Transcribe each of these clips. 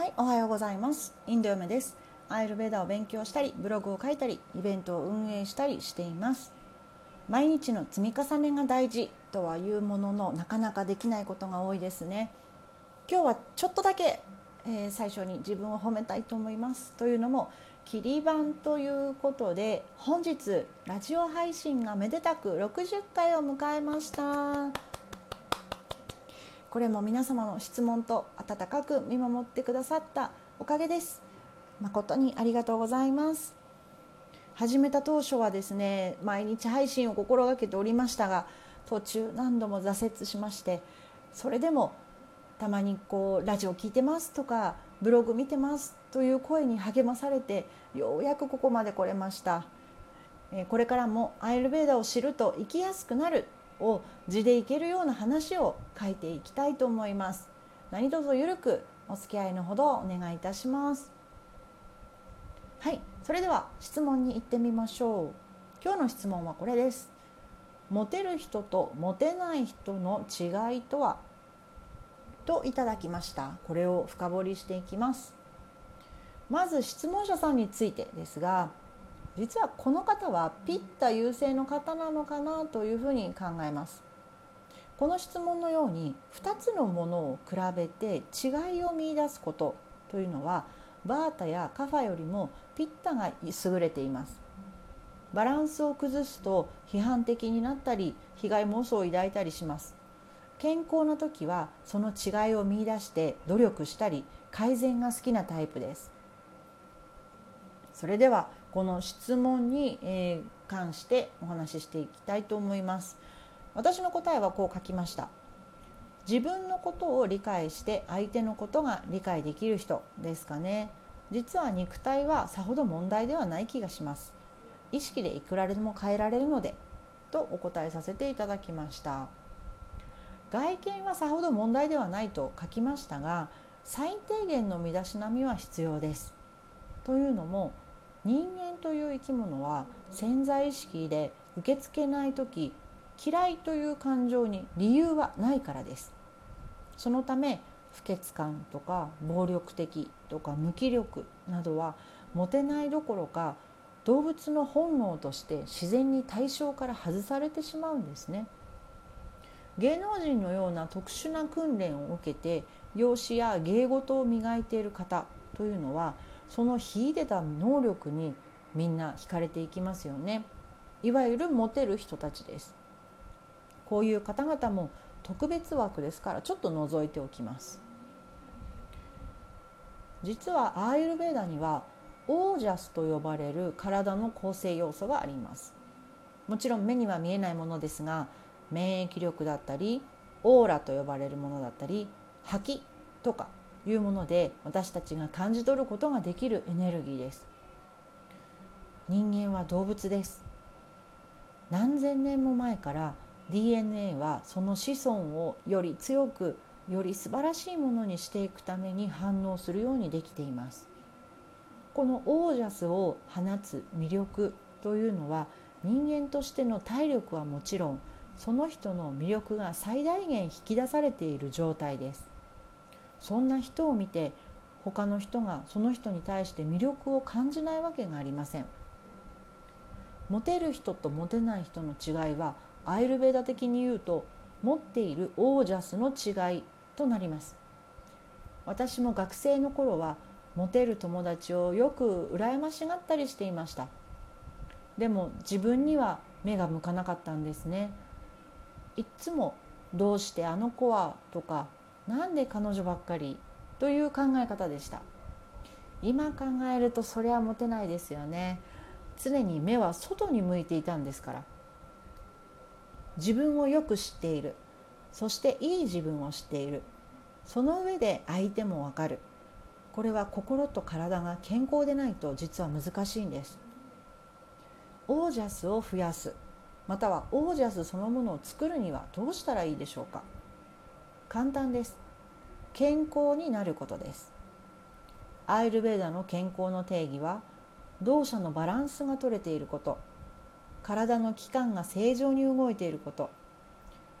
はいおはようございます。インド嫁です。アイルベーダを勉強したりブログを書いたりイベントを運営したりしています。毎日の積み重ねが大事とはいうもののなかなかできないことが多いですね。今日はちょっとだけ、えー、最初に自分を褒めたいと思います。というのも切り板ということで本日ラジオ配信がめでたく60回を迎えました。これも皆様の質問と温かく見守ってくださったおかげです。誠にありがとうございます。始めた当初はですね毎日配信を心がけておりましたが途中何度も挫折しましてそれでもたまにこうラジオ聞いてますとかブログ見てますという声に励まされてようやくここまで来れました。これからもアイルベーダを知ると生きやすくなる。を字でいけるような話を書いていきたいと思います。何卒ゆるくお付き合いのほどお願いいたします。はいそれでは質問に行ってみましょう。今日の質問はこれです。モテる人とモテない人の違いとは？といただきました。これを深掘りしていきます。まず質問者さんについてですが実はこの方はピッタ優勢の方なのかなというふうに考えます。この質問のように2つのものを比べて違いを見いだすことというのはバータやカファよりもピッタが優れています。バランスを崩すと批判的になったり被害妄想を抱いたりします。健康な時はその違いを見いだして努力したり改善が好きなタイプです。それではこの質問に、え関してお話ししていきたいと思います。私の答えはこう書きました。自分のことを理解して相手のことが理解できる人ですかね。実は肉体はさほど問題ではない気がします。意識でいくらでも変えられるのでとお答えさせていただきました。外見はさほど問題ではないと書きましたが最低限の身だしなみは必要です。というのも人間という生き物は潜在意識で受け付けない時嫌いという感情に理由はないからです。そのため不潔感とか暴力的とか無気力などはモテないどころか動物の本能として自然に対象から外されてしまうんですね。芸能人のような特殊な訓練を受けて容姿や芸事を磨いている方というのはその秀でた能力にみんな惹かれていきますよね。いわゆるモテる人たちです。こういう方々も特別枠ですからちょっと覗いておきます。実はアーユルベーダにはオージャスと呼ばれる体の構成要素があります。もちろん目には見えないものですが免疫力だったりオーラと呼ばれるものだったり吐きとかいうもので私たちが感じ取ることができるエネルギーです。人間は動物です。何千年も前から DNA はその子孫をより強くより素晴らしいものにしていくために反応するようにできています。このオージャスを放つ魅力というのは人間としての体力はもちろんその人の魅力が最大限引き出されている状態です。そんな人を見て他の人がその人に対して魅力を感じないわけがありません。モテる人とモテない人の違いはアイルベーダ的に言うと持っているオージャスの違いとなります。私も学生の頃はモテる友達をよく羨ましがったりしていました。でも自分には目が向かなかったんですね。いっつも「どうしてあの子は?」とかなんで彼女ばっかりという考え方でした。今考えるとそれはモテないですよね。常に目は外に向いていたんですから。自分をよく知っている。そしていい自分を知っている。その上で相手もわかる。これは心と体が健康でないと実は難しいんです。オージャスを増やす。またはオージャスそのものを作るにはどうしたらいいでしょうか。簡単です。健康になることです。アイルベーダの健康の定義は動作のバランスが取れていること。体の器官が正常に動いていること。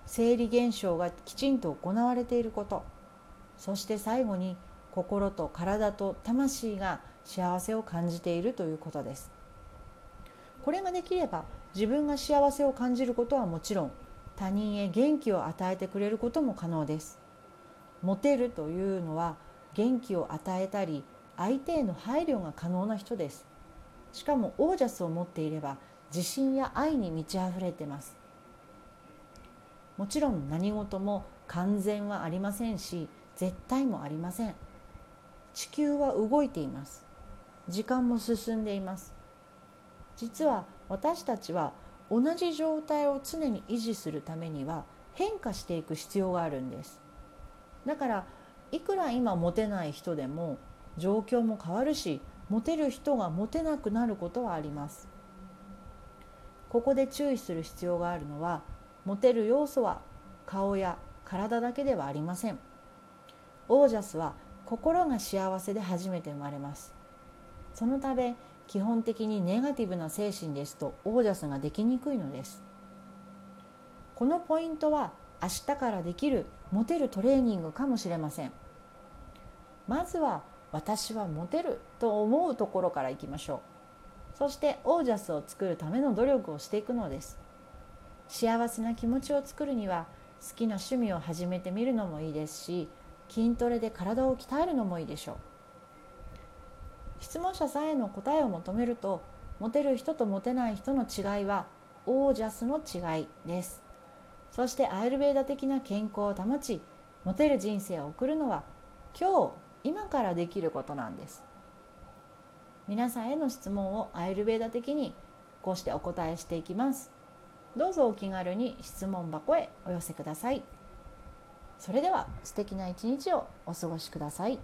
生理現象がきちんと行われていること。そして最後に心と体と魂が幸せを感じているということです。これができれば自分が幸せを感じることはもちろん他人へ元気を与えてくれることも可能です。モテるというのは元気を与えたり相手への配慮が可能な人です。しかもオージャスを持っていれば自信や愛に満ち溢れてます。もちろん何事も完全はありませんし絶対もありません。地球は動いています。時間も進んでいます。実は私たちは同じ状態を常に維持するためには変化していく必要があるんです。だからいくら今モテない人でも状況も変わるしモテる人がモテなくなることはあります。ここで注意する必要があるのはモテる要素は顔や体だけではありません。オージャスは心が幸せで初めて生まれます。そのため基本的にネガティブな精神ですとオージャスができにくいのです。このポイントは明日からできるモテるトレーニングかもしれません。まずは私はモテると思うところからいきましょう。そしてオージャスを作るための努力をしていくのです。幸せな気持ちを作るには好きな趣味を始めてみるのもいいですし筋トレで体を鍛えるのもいいでしょう。質問者さんへの答えを求めるとモテる人とモテない人の違いはオージャスの違いです。そしてアイルベーダ的な健康を保ちモテる人生を送るのは今日今からできることなんです。皆さんへの質問をアイルベーダ的にこうしてお答えしていきます。どうぞお気軽に質問箱へお寄せください。それでは素敵な一日をお過ごしください。